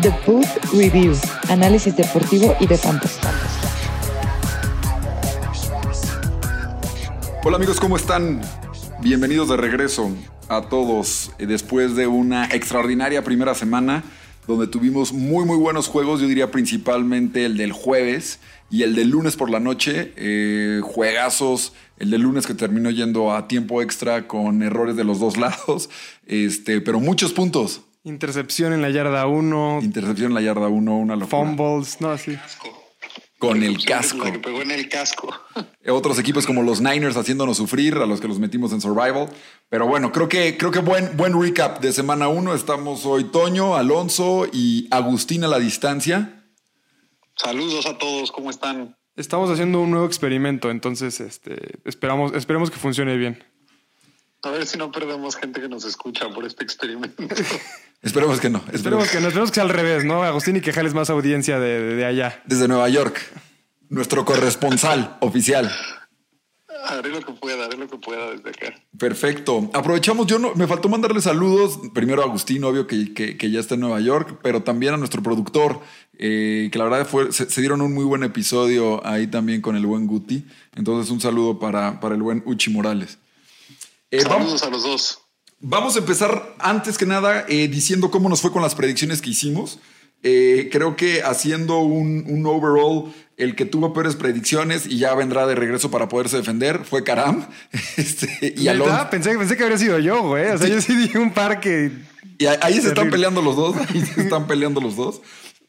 The Boot Review, análisis deportivo y de fantasy. Hola amigos, ¿cómo están? Bienvenidos de regreso a todos eh, después de una extraordinaria primera semana donde tuvimos muy muy buenos juegos, yo diría principalmente el del jueves y el del lunes por la noche, eh, juegazos, el del lunes que terminó yendo a tiempo extra con errores de los dos lados, este, pero muchos puntos. Intercepción en la yarda 1. Intercepción en la yarda 1, una locura. Fumbles, no, así. Con el casco. La que pegó en el casco. Otros equipos como los Niners haciéndonos sufrir, a los que los metimos en Survival. Pero bueno, creo que, creo que buen, buen recap de semana 1. Estamos hoy Toño, Alonso y Agustín a la distancia. Saludos a todos, ¿cómo están? Estamos haciendo un nuevo experimento, entonces este, esperamos, esperemos que funcione bien. A ver si no perdemos gente que nos escucha por este experimento. Esperemos que no. Esperemos que no, esperemos que sea al revés, ¿no? Agustín y que jales más audiencia de, de- de allá. Desde Nueva York, nuestro corresponsal oficial. Haré lo que pueda, haré lo que pueda desde acá. Perfecto. Aprovechamos, yo no, me faltó mandarle saludos. Primero a Agustín, obvio que, que- que ya está en Nueva York, pero también a nuestro productor, eh, que la verdad fue, se, se dieron un muy buen episodio ahí también con el buen Guti. Entonces, un saludo para, para el buen Uchi Morales. Eh, vamos, Saludos a los dos. Vamos a empezar antes que nada eh, diciendo cómo nos fue con las predicciones que hicimos. Eh, creo que haciendo un, un overall, el que tuvo peores predicciones y ya vendrá de regreso para poderse defender fue Karam. Este, y. Pensé, pensé que habría sido yo, güey. O sea, yo sí dije un par que. Y ahí se están peleando los dos. Ahí se están peleando los dos.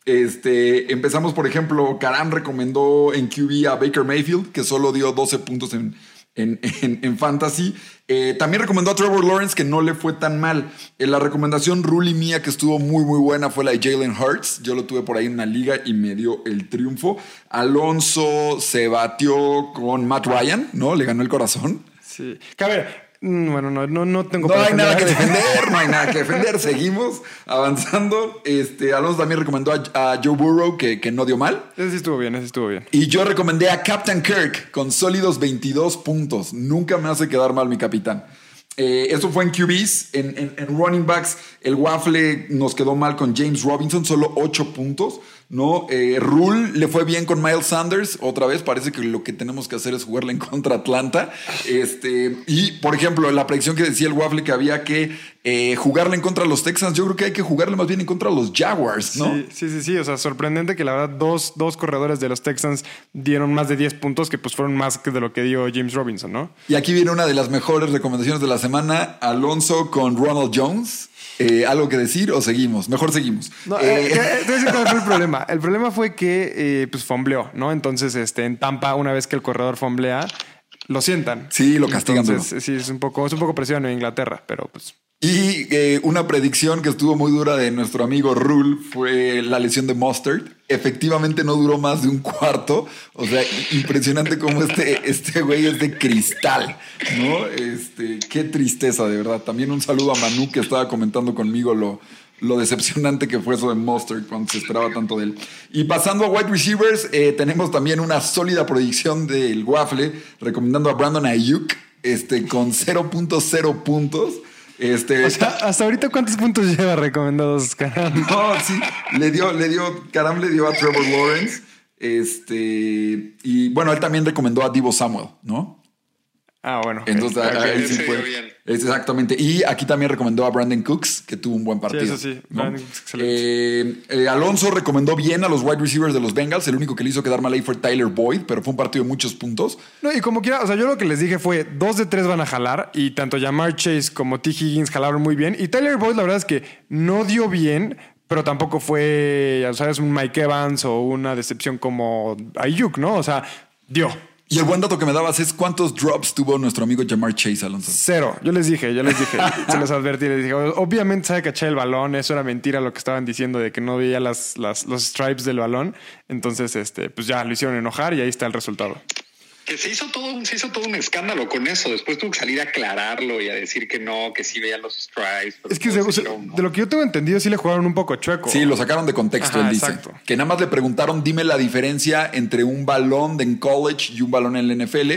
Este, empezamos, por ejemplo, Karam recomendó en QB a Baker Mayfield, que solo dio 12 puntos en, en, en- en Fantasy. Eh, también recomendó a Trevor Lawrence, que no le fue tan mal. Eh, la recomendación Ruli mía, que estuvo muy, muy buena, fue la de Jalen Hurts. Yo lo tuve por ahí en una liga y me dio el triunfo. Alonso se batió con Matt Ryan, ¿no? Le ganó el corazón. Sí. Que a ver, bueno, no, no, no tengo No hay nada que defender. defender, no hay nada que defender. Seguimos avanzando. Este, Alonso también recomendó a, a Joe Burrow, que, que no dio mal. Ese sí estuvo bien, ese estuvo bien. Y yo recomendé a Captain Kirk con sólidos 22 puntos. Nunca me hace quedar mal mi capitán. Eh, eso fue en QBs. En, en- en running backs, el Waffle nos quedó mal con James Robinson, solo 8 puntos. ¿No? Eh, Rule le fue bien con Miles Sanders. Otra vez, parece que lo que tenemos que hacer es jugarle en contra a Atlanta. Este, y, por ejemplo, la predicción que decía el Waffle que había que eh, jugarle en contra a los Texans, yo creo que hay que jugarle más bien en contra a los Jaguars, ¿no? Sí, sí, sí, sí. O sea, sorprendente que la verdad dos, dos corredores de los Texans dieron más de 10 puntos, que pues fueron más que de lo que dio James Robinson, ¿no? Y aquí viene una de las mejores recomendaciones de la semana. Alonso con Ronald Jones. Eh, ¿Algo que decir o seguimos? Mejor seguimos. No, Eh, eh, cuál fue el problema. El problema fue que pues fombleó, ¿no? Entonces, este, en Tampa, una vez que el corredor fomblea, lo sientan. Sí, lo castigan Entonces, sí, es un poco, es un poco presión en Inglaterra, pero pues. y una predicción que estuvo muy dura de nuestro amigo Rule fue la lesión de Mustard. Efectivamente no duró más de un cuarto. O sea, impresionante cómo este, este güey es de cristal, ¿no? Este, qué tristeza, de verdad. También un saludo a Manu que estaba comentando conmigo lo, lo decepcionante que fue eso de Mustard cuando se esperaba tanto de él. Y pasando a wide receivers, eh, tenemos también una sólida predicción del Waffle recomendando a Brandon Ayuk este, con 0.0 puntos. Este, O sea, hasta ahorita, ¿cuántos puntos lleva recomendados, caramba? no, sí, le dio, le dio, Karam le dio a Trevor Lawrence. Este, y bueno, él también recomendó a Divo Samuel, ¿no? Ah, bueno. Entonces, ahí sí fue. Es exactamente. Y aquí también recomendó a Brandon Cooks, que tuvo un buen partido. eso sí, ¿no? Brandon Cooks, excelente. Eh, eh, Alonso recomendó bien a los wide receivers de los Bengals. El único que le hizo quedar mal ahí fue Tyler Boyd, pero fue un partido de muchos puntos. No, y como quiera, o sea, yo lo que les dije fue dos de tres van a jalar y tanto Jamar Chase como T. Higgins jalaron muy bien. Y Tyler Boyd, la verdad es que no dio bien, pero tampoco fue, ya sabes, un Mike Evans o una decepción como Ayuk, ¿no? O sea, dio. Y el buen dato que me dabas es cuántos drops tuvo nuestro amigo Jamar Chase, Alonso. Cero. Yo les dije, yo les dije, se les advertí, les dije, obviamente sabe cachar el balón, eso era mentira lo que estaban diciendo de que no veía las, las- los stripes del balón. Entonces, este, pues ya lo hicieron enojar y ahí está el resultado. Que se hizo todo, un- se hizo todo un escándalo con eso. Después tuvo que salir a aclararlo y a decir que no, que sí veía los strikes. Es que se- de lo que yo tengo entendido, sí le jugaron un poco chueco. Sí, lo sacaron de contexto, Ajá, él dice. exacto. Que nada más le preguntaron, dime la diferencia entre un balón de en college y un balón en la NFL.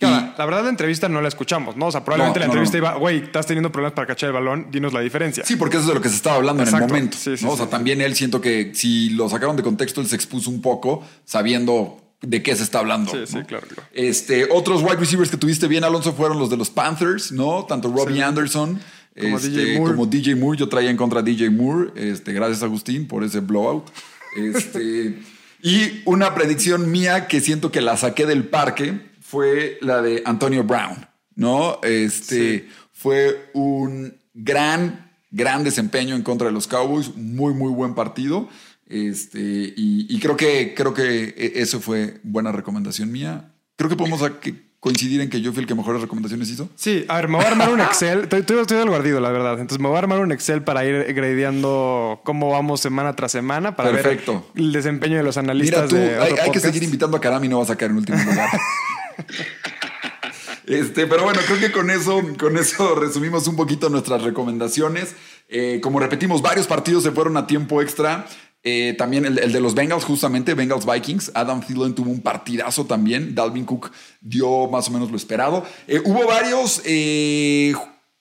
Y- Ahora, la verdad la entrevista no la escuchamos, ¿no? O sea, probablemente No, la entrevista no. iba, güey, estás teniendo problemas para cachar el balón, dinos la diferencia. Sí, porque eso es de lo que se estaba hablando en el momento. Sí, sí, ¿no? O sí. sea, también él siento que si lo sacaron de contexto, él se expuso un poco sabiendo de qué se está hablando. Sí, sí, ¿no? claro, claro. Este, otros wide receivers que tuviste bien, Alonso, fueron los de los Panthers, ¿no? Tanto Robbie Sí. Anderson Como este, DJ Moore. como DJ Moore. Yo traía en contra a DJ Moore. Este, gracias, Agustín, por ese blowout. Este, y una predicción mía que siento que la saqué del parque fue la de Antonio Brown, ¿no? Este fue un gran, gran desempeño en contra de los Cowboys, muy, muy buen partido. Este, y, y creo que creo que e- eso fue buena recomendación mía. Creo que podemos a- que coincidir en que yo fui el que mejores recomendaciones hizo. Sí, a ver, me voy a armar un Excel. Estoy, estoy, estoy del guardido, la verdad. Entonces me voy a armar un Excel para ir gradeando cómo vamos semana tras semana para Perfecto. ver el desempeño de los Mira analistas tú, de hay, otro hay que podcast. seguir invitando a Karam y no vas a caer en último lugar. Este, pero bueno, creo que con eso, con eso resumimos un poquito nuestras recomendaciones. Eh, como repetimos, varios partidos se fueron a tiempo extra. Eh, también el, de los Bengals, justamente, Bengals Vikings. Adam Thielen tuvo un partidazo también. Dalvin Cook dio más o menos lo esperado. Eh, hubo varios eh,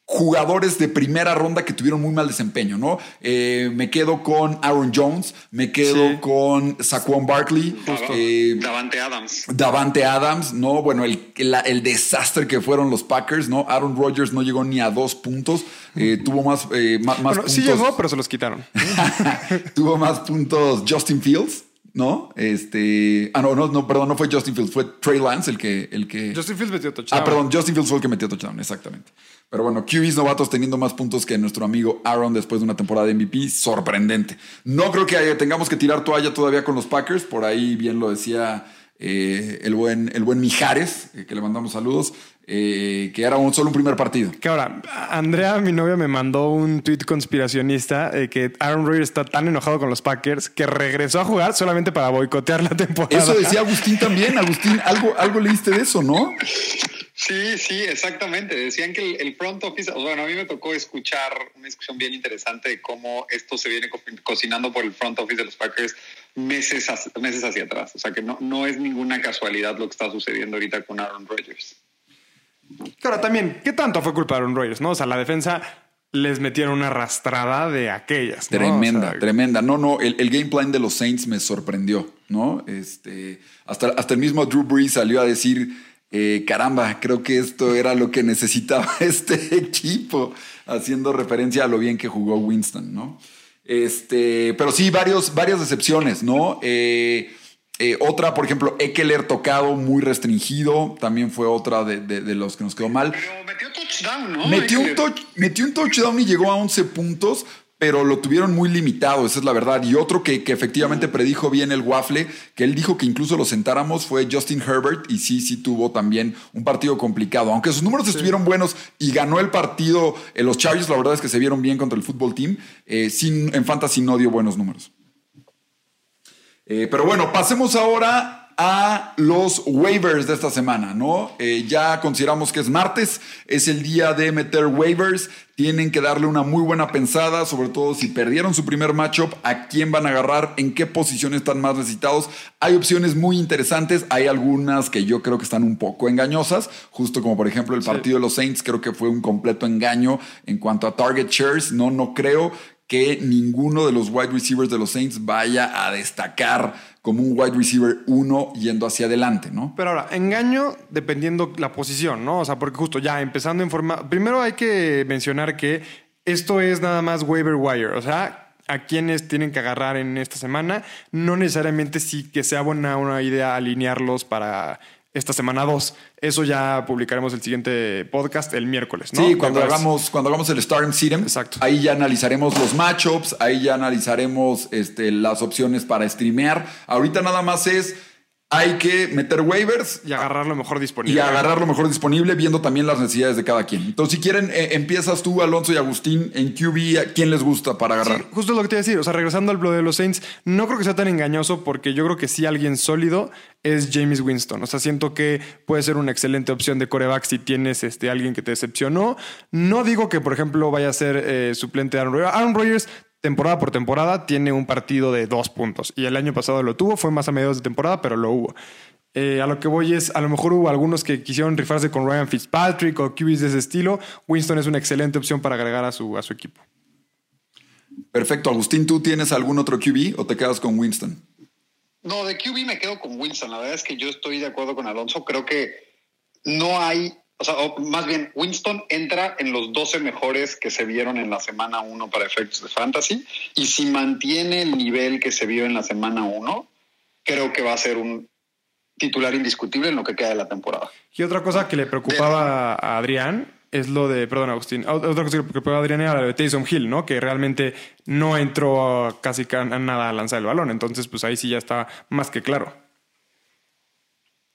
jugadores de primera ronda que tuvieron muy mal desempeño, ¿no? Eh, me quedo con Aaron Jones, me quedo Sí. con Saquon Barkley. eh, Davante Adams. Davante Adams, ¿no? Bueno, el, la- el desastre que fueron los Packers, ¿no? Aaron Rodgers no llegó ni a dos puntos. eh, tuvo más, eh, ma- más, Bueno, puntos. sí llegó, pero se los quitaron. tuvo más puntos Justin Fields, ¿no? Este. Ah, no, no, no, perdón, no fue Justin Fields, fue Trey Lance el que. El que Justin Fields metió touchdown. Ah, perdón, Justin Fields fue el que metió touchdown, exactamente. Pero bueno, QBs novatos teniendo más puntos que nuestro amigo Aaron después de una temporada de MVP, sorprendente. No creo que haya- tengamos que tirar toalla todavía con los Packers, por ahí bien lo decía eh, el, buen, el buen Mijares, eh, que le mandamos saludos, eh, que era un, solo un primer partido. Que ahora, Andrea, mi novia, me mandó un tweet conspiracionista de que Aaron Rodgers está tan enojado con los Packers que regresó a jugar solamente para boicotear la temporada. Eso decía Agustín también. Agustín, algo, algo leíste de eso, ¿no? Sí, sí, exactamente. Decían que el, el front office, bueno, a mí me tocó escuchar una discusión bien interesante de cómo esto se viene co- cocinando por el front office de los Packers meses, hacia- meses hacia atrás. O sea que no, no es ninguna casualidad lo que está sucediendo ahorita con Aaron Rodgers. Ahora también, ¿qué tanto fue culpa de Aaron Rodgers? ¿no? O sea, la defensa les metieron una arrastrada de aquellas. ¿no? Tremenda, O sea, tremenda. No, no, el, el game plan de los Saints me sorprendió, ¿no? Este, hasta, hasta el mismo Drew Brees salió a decir, eh, caramba, creo que esto era lo que necesitaba este equipo, haciendo referencia a lo bien que jugó Winston, ¿no? Este, pero sí, varios, varias decepciones, ¿no? Eh, eh, otra, por ejemplo, Eckler tocado, muy restringido, también fue otra de, de- de los que nos quedó mal. Pero metió touchdown, ¿no? Metió un, touch- metió un touchdown y llegó a 11 puntos, pero lo tuvieron muy limitado, esa es la verdad. Y otro que, que efectivamente predijo bien el Waffle, que él dijo que incluso lo sentáramos, fue Justin Herbert. Y sí, sí tuvo también un partido complicado. Aunque sus números estuvieron buenos y ganó el partido, eh, los Chargers, la verdad es que se vieron bien contra el fútbol team. eh, sin, en Fantasy no dio buenos números. Eh, pero bueno, pasemos ahora a los waivers de esta semana, ¿no? Eh, ya consideramos que es martes, es el día de meter waivers. Tienen que darle una muy buena pensada, sobre todo si perdieron su primer matchup, a quién van a agarrar, en qué posición están más necesitados. Hay opciones muy interesantes, hay algunas que yo creo que están un poco engañosas, justo como por ejemplo el partido de los Saints, creo que fue un completo engaño en cuanto a target shares. No, no creo que ninguno de los wide receivers de los Saints vaya a destacar como un wide receiver uno yendo hacia adelante, ¿no? Pero ahora, engaño dependiendo la posición, ¿no? O sea, porque justo ya empezando en forma. Primero hay que mencionar que esto es nada más waiver wire, o sea, a quienes tienen que agarrar en esta semana. No necesariamente sí que sea buena una idea alinearlos para esta semana 2. Eso ya publicaremos el siguiente podcast el miércoles, ¿no? Sí, cuando hagamos, cuando hagamos el Start Serum, Exacto. ahí ya analizaremos los matchups, ahí ya analizaremos este, las opciones para streamear. Ahorita nada más es, hay que meter waivers Y agarrar lo mejor disponible. y agarrar lo mejor disponible, viendo también las necesidades de cada quien. Entonces, si quieren, eh, empiezas tú, Alonso y Agustín, en QB, ¿a quién les gusta para agarrar? Sí, justo lo que te iba a decir. O sea, regresando al blog de los Saints, no creo que sea tan engañoso porque yo creo que sí alguien sólido es James Winston. O sea, siento que puede ser una excelente opción de coreback si tienes este, alguien que te decepcionó. No digo que, por ejemplo, vaya a ser eh, suplente de Aaron Rodgers. Aaron Rodgers, temporada por temporada, tiene un partido de dos puntos. Y el año pasado lo tuvo, fue más a mediados de temporada, pero lo hubo. Eh, a lo que voy es, a lo mejor hubo algunos que quisieron rifarse con Ryan Fitzpatrick o QBs de ese estilo. Winston es una excelente opción para agregar a su, a su equipo. Perfecto. Agustín, ¿tú tienes algún otro QB o te quedas con Winston? No, de QB me quedo con Winston. La verdad es que yo estoy de acuerdo con Alonso. Creo que no hay, o sea, o más bien, Winston entra en los 12 mejores que se vieron en la semana 1 para efectos de fantasy. Y si mantiene el nivel que se vio en la semana 1, creo que va a ser un titular indiscutible en lo que queda de la temporada. Y otra cosa que le preocupaba a Adrián es lo de, perdón, Agustín, otra cosa que le preocupaba a Adrián era lo de Taysom Hill, ¿no? Que realmente no entró casi nada a lanzar el balón. Entonces, pues ahí sí ya está más que claro.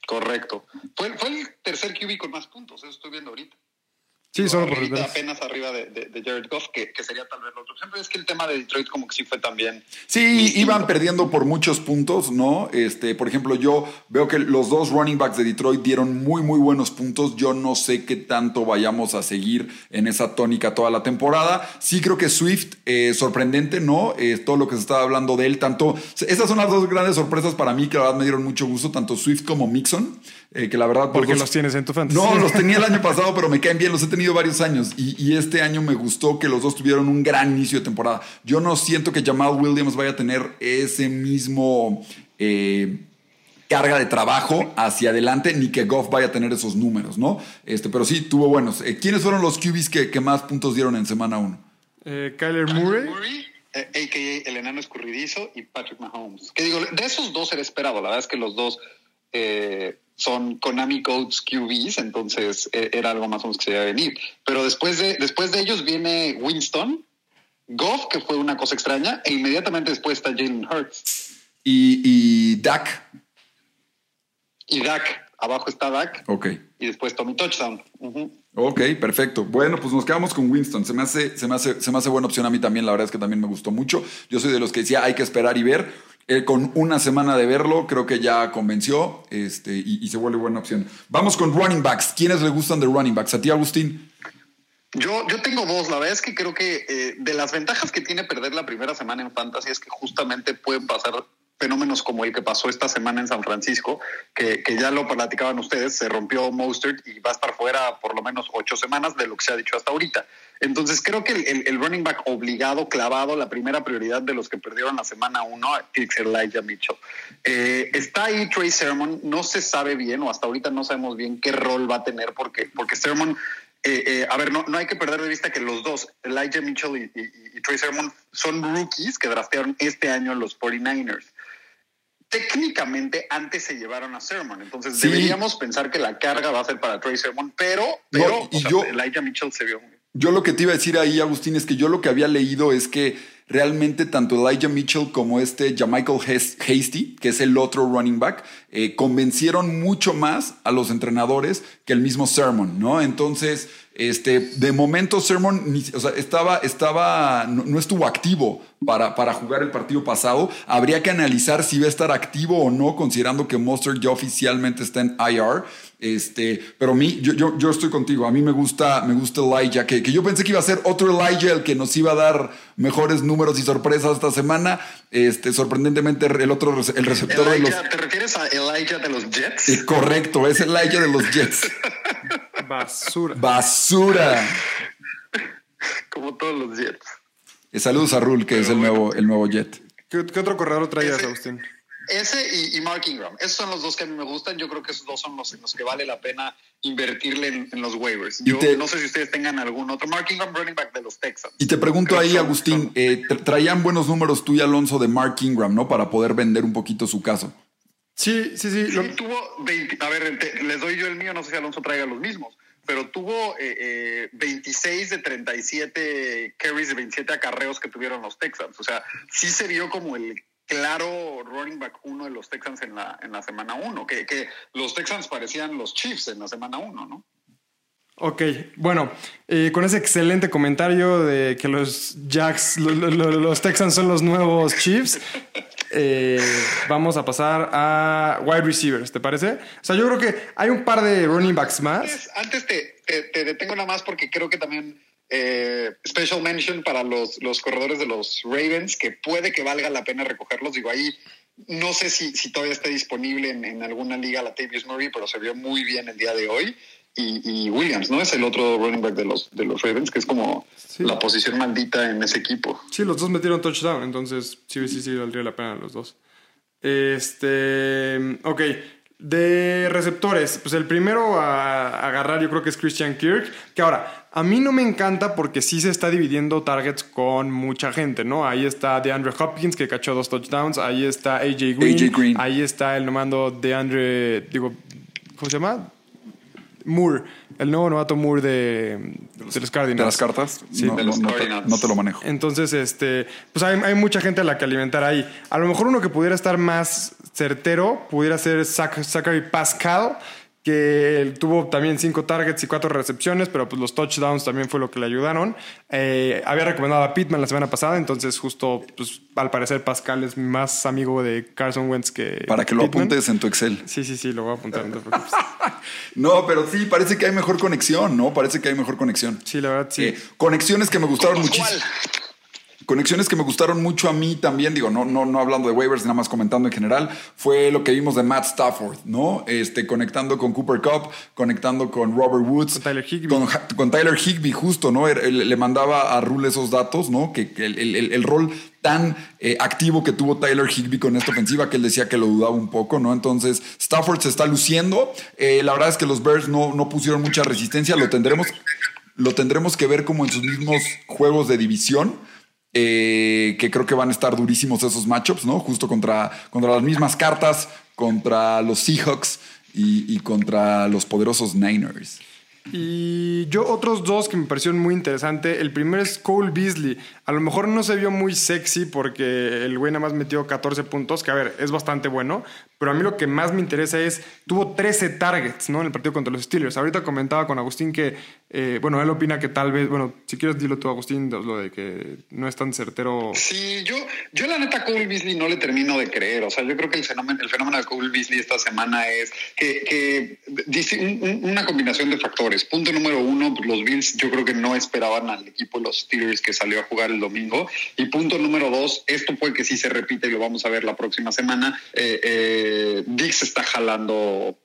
Correcto. Fue, fue el tercer QB con más puntos, eso estoy viendo ahorita. Sí, solo por Arribita, apenas arriba de, de, de Jared Goff, que, que sería tal vez. Pero es que el tema de Detroit como que sí fue también... Sí, iban perdiendo por muchos puntos, ¿no? Este, por ejemplo, yo veo que los dos running backs de Detroit dieron muy, muy buenos puntos. Yo no sé qué tanto vayamos a seguir en esa tónica toda la temporada. Sí creo que Swift, eh, sorprendente, ¿no? Eh, todo lo que se estaba hablando de él, tanto... Esas son las dos grandes sorpresas para mí que la verdad me dieron mucho gusto, tanto Swift como Mixon, eh, que la verdad... pues, Porque los- los tienes en tu fantasy. No, los tenía el año pasado, pero me caen bien, los he tenido varios años. Y, y este año me gustó que los dos tuvieron un gran inicio de temporada. Yo no siento que Jamal Williams vaya a tener ese mismo eh, carga de trabajo hacia adelante, ni que Goff vaya a tener esos números, ¿no? Este, pero sí, tuvo buenos. Eh, ¿Quiénes fueron los QBs que, que más puntos dieron en semana 1? Eh, Kyler Murray. Murray, eh, a.k.a. el enano escurridizo, y Patrick Mahomes. Que digo, de esos dos era esperado. La verdad es que los dos eh, son Konami Codes QBs, entonces eh, era algo más o menos que se iba a venir. Pero después de, después de ellos viene Winston, Goff, que fue una cosa extraña, e inmediatamente después está Jalen Hurts. Y, y Dak. Y Dak, abajo está Dak, Ok. y después Tommy Touchdown. Ok, perfecto. Bueno, pues nos quedamos con Winston. Se me, hace, se, me hace, se me hace buena opción a mí también. La verdad es que también me gustó mucho. Yo soy de los que decía hay que esperar y ver. Eh, con una semana de verlo, creo que ya convenció este, y, se vuelve buena opción. Vamos con running backs. ¿Quiénes le gustan de running backs? ¿A ti, Agustín? Yo, yo tengo dos. La verdad es que creo que eh, de las ventajas que tiene perder la primera semana en Fantasy es que justamente pueden pasar fenómenos como el que pasó esta semana en San Francisco, que, ya lo platicaban ustedes, se rompió Mostert y va a estar fuera por lo menos ocho semanas de lo que se ha dicho hasta ahorita. Entonces creo que el, running back obligado, clavado, la primera prioridad de los que perdieron la semana uno, ser Elijah Mitchell. Eh, está ahí Trey Sermon, no se sabe bien o hasta ahorita no sabemos bien qué rol va a tener porque, porque Sermon eh, eh, a ver, no, no hay que perder de vista que los dos, Elijah Mitchell y, y- y Trey Sermon, son rookies que draftearon este año los 49ers. Técnicamente antes se llevaron a Sermon, entonces Sí. deberíamos pensar que la carga va a ser para Trey Sermon, pero, pero No, y sea, Elijah Mitchell se vio. Yo lo que te iba a decir ahí, Agustín, es que yo lo que había leído es que realmente tanto Elijah Mitchell como este Jamichael Has- Hasty, que es el otro running back, eh, convencieron mucho más a los entrenadores que el mismo Sermon, ¿no? Entonces, este, de momento Sermon o sea, estaba, estaba, no, no estuvo activo para, para jugar el partido pasado. Habría que analizar si va a estar activo o no, considerando que Monster ya oficialmente está en IR. Este, pero a mí, yo, yo, yo estoy contigo. A mí me gusta, me gusta Elijah, que, que yo pensé que iba a ser otro Elijah el que nos iba a dar mejores números y sorpresas esta semana. Este, sorprendentemente, el otro, el receptor de los. ¿Te refieres a Elijah de los Jets? Eh, correcto, es Elijah de los Jets. Basura. Basura. Como todos los Jets. Eh, saludos a Rule, que es el nuevo, el nuevo Jet. ¿Qué, qué otro corredor traías, Ese- Agustín? Ese y, y Mark Ingram. Esos son los dos que a mí me gustan. Yo creo que esos dos son los en los que vale la pena invertirle en, en los waivers. Yo te- no sé si ustedes tengan algún otro. Mark Ingram, running back de los Texans. Y te pregunto Creo ahí, son- Agustín, son- eh, tra- traían buenos números tú y Alonso de Mark Ingram, ¿no? Para poder vender un poquito su caso. Sí, sí, sí. lo- Sí, tuvo 20 a ver, te- les doy yo el mío, no sé si Alonso traiga los mismos, pero tuvo eh, eh, 26 de 37 carries de 27 acarreos que tuvieron los Texans. O sea, sí se vio como el claro running back uno de los Texans en la, en la semana uno, que, que los Texans parecían los Chiefs en la semana uno, ¿no? Ok, bueno, eh, con ese excelente comentario de que los Jacks, lo- lo- lo- los Texans son los nuevos Chiefs, eh, vamos a pasar a wide receivers, ¿te parece? O sea, yo creo que hay un par de running backs más. Antes, antes te, te- te detengo nada más porque creo que también eh, special mention para los, los corredores de los Ravens, que puede que valga la pena recogerlos. Digo, ahí no sé si, si todavía está disponible en, en alguna liga la Tavius Murray, pero se vio muy bien el día de hoy. Y, y, Williams, ¿no? Es el otro running back de los, de los Ravens, que es como Sí. la posición maldita en ese equipo. Sí, los dos metieron touchdown, entonces sí, sí, sí, valdría la pena los dos. Este, ok, de receptores, pues el primero a, agarrar yo creo que es Christian Kirk, que ahora, a mí no me encanta porque sí se está dividiendo targets con mucha gente, ¿no? Ahí está DeAndre Hopkins que cachó dos touchdowns, ahí está AJ Green, AJ Green. ahí está el nomando DeAndre, digo, ¿cómo se llama? Moore, el nuevo novato Moore de, de los Cardinals. ¿De las cartas? Sí, no, de los no- no te, Cardinals. no te lo manejo. Entonces, este, pues hay, hay mucha gente a la que alimentar ahí. A lo mejor uno que pudiera estar más certero pudiera ser Zac- Zachary Pascal, que él tuvo también cinco targets y cuatro recepciones, pero pues los touchdowns también fue lo que le ayudaron. Eh, había recomendado a Pittman la semana pasada, entonces justo, pues al parecer Pascal es más amigo de Carson Wentz que Para que lo Pittman. apuntes en tu Excel. Sí, sí, sí, lo voy a apuntar. no te preocupes. No, pero sí, parece que hay mejor conexión, ¿no? Parece que hay mejor conexión. Sí, la verdad, sí. Eh, conexiones que me gustaron muchísimo. Conexiones que me gustaron mucho a mí también, digo, no, no, no hablando de waivers, nada más comentando en general, fue lo que vimos de Matt Stafford, ¿no? Este, conectando con Cooper Cup, conectando con Robert Woods. Con Tyler Higbee. Con, con Tyler Higbee, justo, ¿no? Le mandaba a Rule esos datos, ¿no? Que, que el, el- rol tan eh, activo que tuvo Tyler Higbee con esta ofensiva que él decía que lo dudaba un poco, ¿no? Entonces, Stafford se está luciendo. Eh, la verdad es que los Bears no, no pusieron mucha resistencia, lo tendremos, lo tendremos que ver como en sus mismos juegos de división. Eh, que creo que van a estar durísimos esos matchups, ¿no? Justo contra, contra las mismas cartas, contra los Seahawks y, y contra los poderosos Niners. Y yo otros dos que me parecieron muy interesante. El primero es Cole Beasley. A lo mejor no se vio muy sexy porque el güey nada más metió 14 puntos, que a ver, es bastante bueno. Pero a mí lo que más me interesa es, tuvo 13 targets, ¿no? En el partido contra los Steelers. Ahorita comentaba con Agustín que, eh, bueno, él opina que tal vez, bueno, si quieres dilo tú, Agustín, lo de que no es tan certero. Sí, yo, yo la neta Cole Beasley no le termino de creer. O sea, yo creo que el fenómeno, el fenómeno de Cole Beasley esta semana es que, que dice un- un- una combinación de factores. Punto número uno, los Bills yo creo que no esperaban al equipo de los Steelers que salió a jugar el domingo. Y punto número dos, esto puede que sí se repite y lo vamos a ver la próxima semana. Eh, eh, Dix está jalando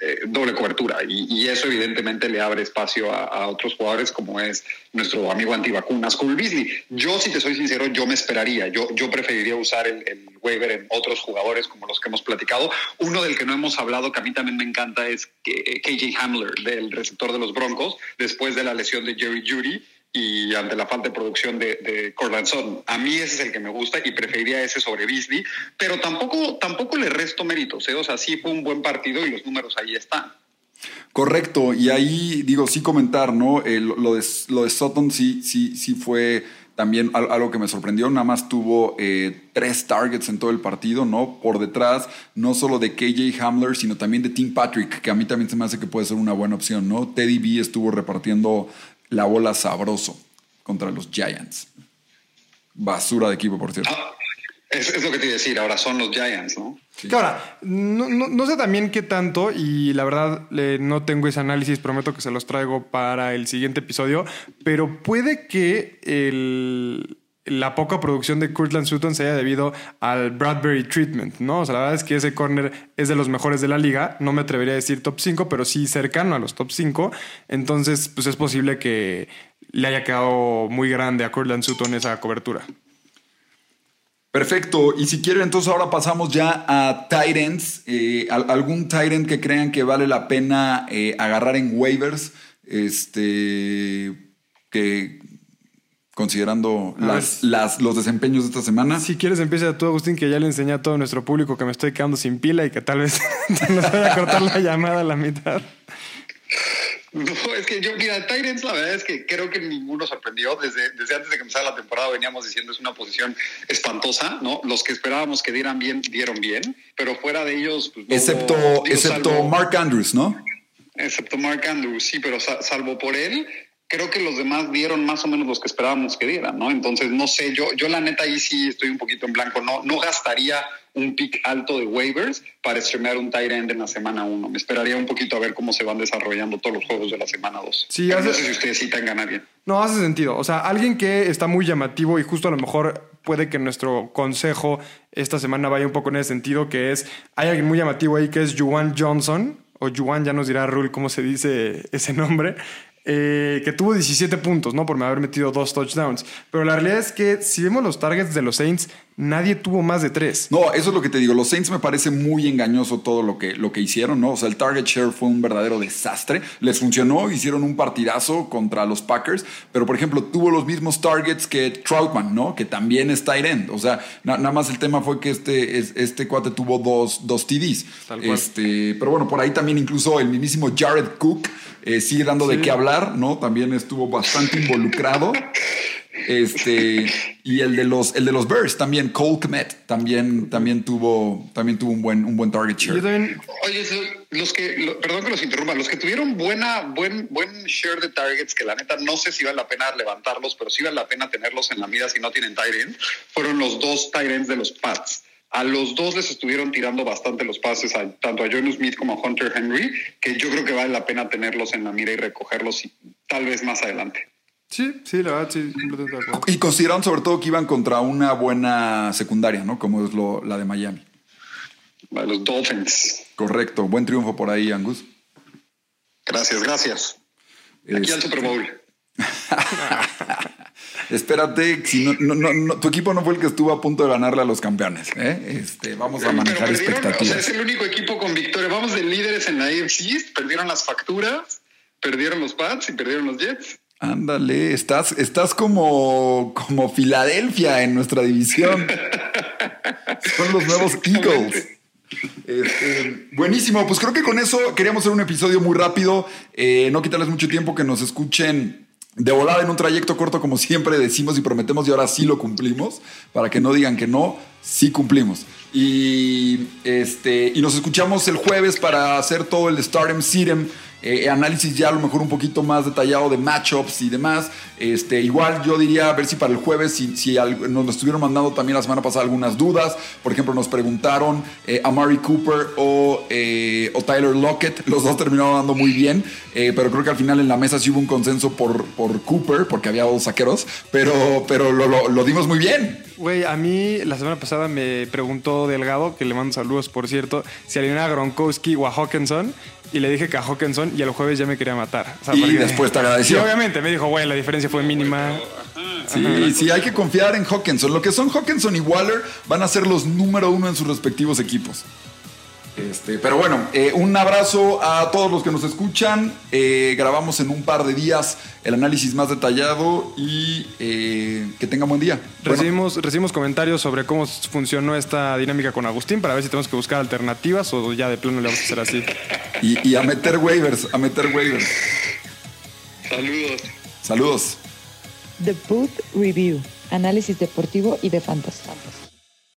eh, doble cobertura y, eso evidentemente le abre espacio a, otros jugadores como es nuestro amigo antivacunas Cole Beasley. Yo, si te soy sincero, yo me esperaría, yo, yo preferiría usar el, el waiver en otros jugadores como los que hemos platicado. Uno del que no hemos hablado, que a mí también me encanta, es KJ Hamler, del receptor de los Broncos, después de la lesión de Jerry Judy y ante la falta de producción de, de Cortland Sutton. A mí ese es el que me gusta y preferiría ese sobre Beasley, pero tampoco, tampoco le resto méritos. ¿eh? O sea, sí fue un buen partido y los números ahí están. Correcto, y ahí digo, sí comentar, ¿no? Eh, lo, de, lo de Sutton sí, sí, fue también al- algo que me sorprendió. Nada más tuvo eh, tres targets en todo el partido, ¿no? Por detrás, no solo de KJ Hamler, sino también de Tim Patrick, que a mí también se me hace que puede ser una buena opción, ¿no? Teddy B estuvo repartiendo la bola sabroso contra los Giants. Basura de equipo, por cierto. Ah, es, es lo que te iba a decir, ahora son los Giants, ¿no? Que ahora, no, no- no sé también qué tanto, y la verdad le- no tengo ese análisis, prometo que se los traigo para el siguiente episodio, pero puede que el- la poca producción de Kurtland Sutton se haya debido al Bradbury Treatment, ¿no? O sea, la verdad es que ese corner es de los mejores de la liga, no me atrevería a decir top 5, pero sí cercano a los top 5, entonces pues es posible que le haya quedado muy grande a Kurtland Sutton esa cobertura. Perfecto. Y si quieren, entonces ahora pasamos ya a Titans. Eh, al- algún Titan que crean que vale la pena eh, agarrar en waivers. Este. Que. Considerando las, las- los desempeños de esta semana. Si quieres, empieza tú, Agustín, que ya le enseñé a todo nuestro público que me estoy quedando sin pila y que tal vez nos vaya a cortar la llamada a la mitad. No, es que yo, mira, Tyrants, la verdad es que creo que ninguno sorprendió. Desde, desde antes de que empezara la temporada veníamos diciendo es una posición espantosa, ¿no? Los que esperábamos que dieran bien, dieron bien, pero fuera de ellos. pues, no Excepto, hubo- digo, excepto salvo- Mark Andrews, ¿no? Excepto Mark Andrews, sí, pero sa- salvo por él, creo que los demás dieron más o menos los que esperábamos que dieran, ¿no? Entonces, no sé, yo, yo la neta ahí sí estoy un poquito en blanco, no, no gastaría un pick alto de waivers para streamear un tight end en la semana 1. Me esperaría un poquito a ver cómo se van desarrollando todos los juegos de la semana 2. Sí, hace- no sé si ustedes sí tengan a alguien. No, hace sentido. O sea, alguien que está muy llamativo y justo a lo mejor puede que nuestro consejo esta semana vaya un poco en ese sentido, que es, hay alguien muy llamativo ahí que es Juwan Johnson, o Juwan, ya nos dirá Rule cómo se dice ese nombre, eh, que tuvo 17 puntos, ¿no? Por haber metido dos touchdowns. Pero la realidad es que si vemos los targets de los Saints, nadie tuvo más de tres. No, eso es lo que te digo. Los Saints me parece muy engañoso todo lo que, lo que hicieron, ¿no? O sea, el target share fue un verdadero desastre. Les funcionó, hicieron un partidazo contra los Packers, pero por ejemplo, tuvo los mismos targets que Troutman, ¿no? Que también es tight end. O sea, na- nada más el tema fue que este, es- este cuate tuvo dos, dos TDs. Tal cual. Este, pero bueno, por ahí también incluso el mismísimo Jared Cook eh, sigue dando de qué hablar, ¿no? También estuvo bastante involucrado. Este, y el de los, el de los Bears también, Cole Kmet, también, también tuvo, también tuvo un buen, un buen target share. también Oye, los que, lo- perdón que los interrumpa, los que tuvieron buena, buen, buen share de targets, que la neta no sé si vale la pena levantarlos, pero sí vale la pena tenerlos en la mira si no tienen tight end, fueron los dos tight ends de los Pats. A los dos les estuvieron tirando bastante los pases, a- tanto a John Smith como a Hunter Henry, que yo creo que vale la pena tenerlos en la mira y recogerlos y tal vez más adelante. Sí, sí, la verdad, sí, completamente de acuerdo. Y consideraron sobre todo que iban contra una buena secundaria, ¿no? Como es lo, la de Miami. A los Dolphins. Correcto, buen triunfo por ahí, Angus. Gracias, gracias. Aquí al Este, Super Bowl. espérate, si no, no- no- no- tu equipo no fue el que estuvo a punto de ganarle a los campeones. ¿eh? Este, vamos a manejar Pero perdieron, o sea, expectativas. es el único equipo con victoria. Vamos de líderes en la AFC, perdieron las facturas, perdieron los Pats y perdieron los Jets. Ándale, estás, estás como, como Filadelfia en nuestra división. Son los nuevos Eagles. Este, buenísimo, pues creo que con eso queríamos hacer un episodio muy rápido, eh, no quitarles mucho tiempo, que nos escuchen de volada en un trayecto corto como siempre decimos y prometemos y ahora sí lo cumplimos, para que no digan que no, sí cumplimos. Y, este, y nos escuchamos el jueves para hacer todo el Stardom Sitem, eh, análisis ya a lo mejor un poquito más detallado de matchups y demás. Este, igual yo diría a ver si para el jueves, si, nos estuvieron mandando también la semana pasada algunas dudas. Por ejemplo, nos preguntaron eh, a Mari Cooper o, eh, o Tyler Lockett. Los dos terminaron dando muy bien, pero creo que al final en la mesa sí hubo un consenso por, por Cooper, porque había dos saqueros, pero, pero lo, lo- lo dimos muy bien. Güey, a mí la semana pasada me preguntó Delgado, que le mando saludos por cierto, si alineaba a Gronkowski o a Hawkinson. Y le dije que a Hawkinson y el jueves ya me quería matar. O sea, Y porque- después te agradeció. Obviamente. Me dijo, güey, la diferencia fue mínima. Sí, sí, hay que confiar en Hawkinson. Lo que son Hawkinson y Waller van a ser los número uno en sus respectivos equipos. Este, pero bueno, eh, un abrazo a todos los que nos escuchan. Eh, grabamos en un par de días el análisis más detallado y eh, que tengan buen día. Bueno, Recibimos, recibimos comentarios sobre cómo funcionó esta dinámica con Agustín para ver si tenemos que buscar alternativas o ya de plano le vamos a hacer así. y, y a meter waivers, a meter waivers. Saludos. Saludos. The Boot Review. Análisis deportivo y de fantasy.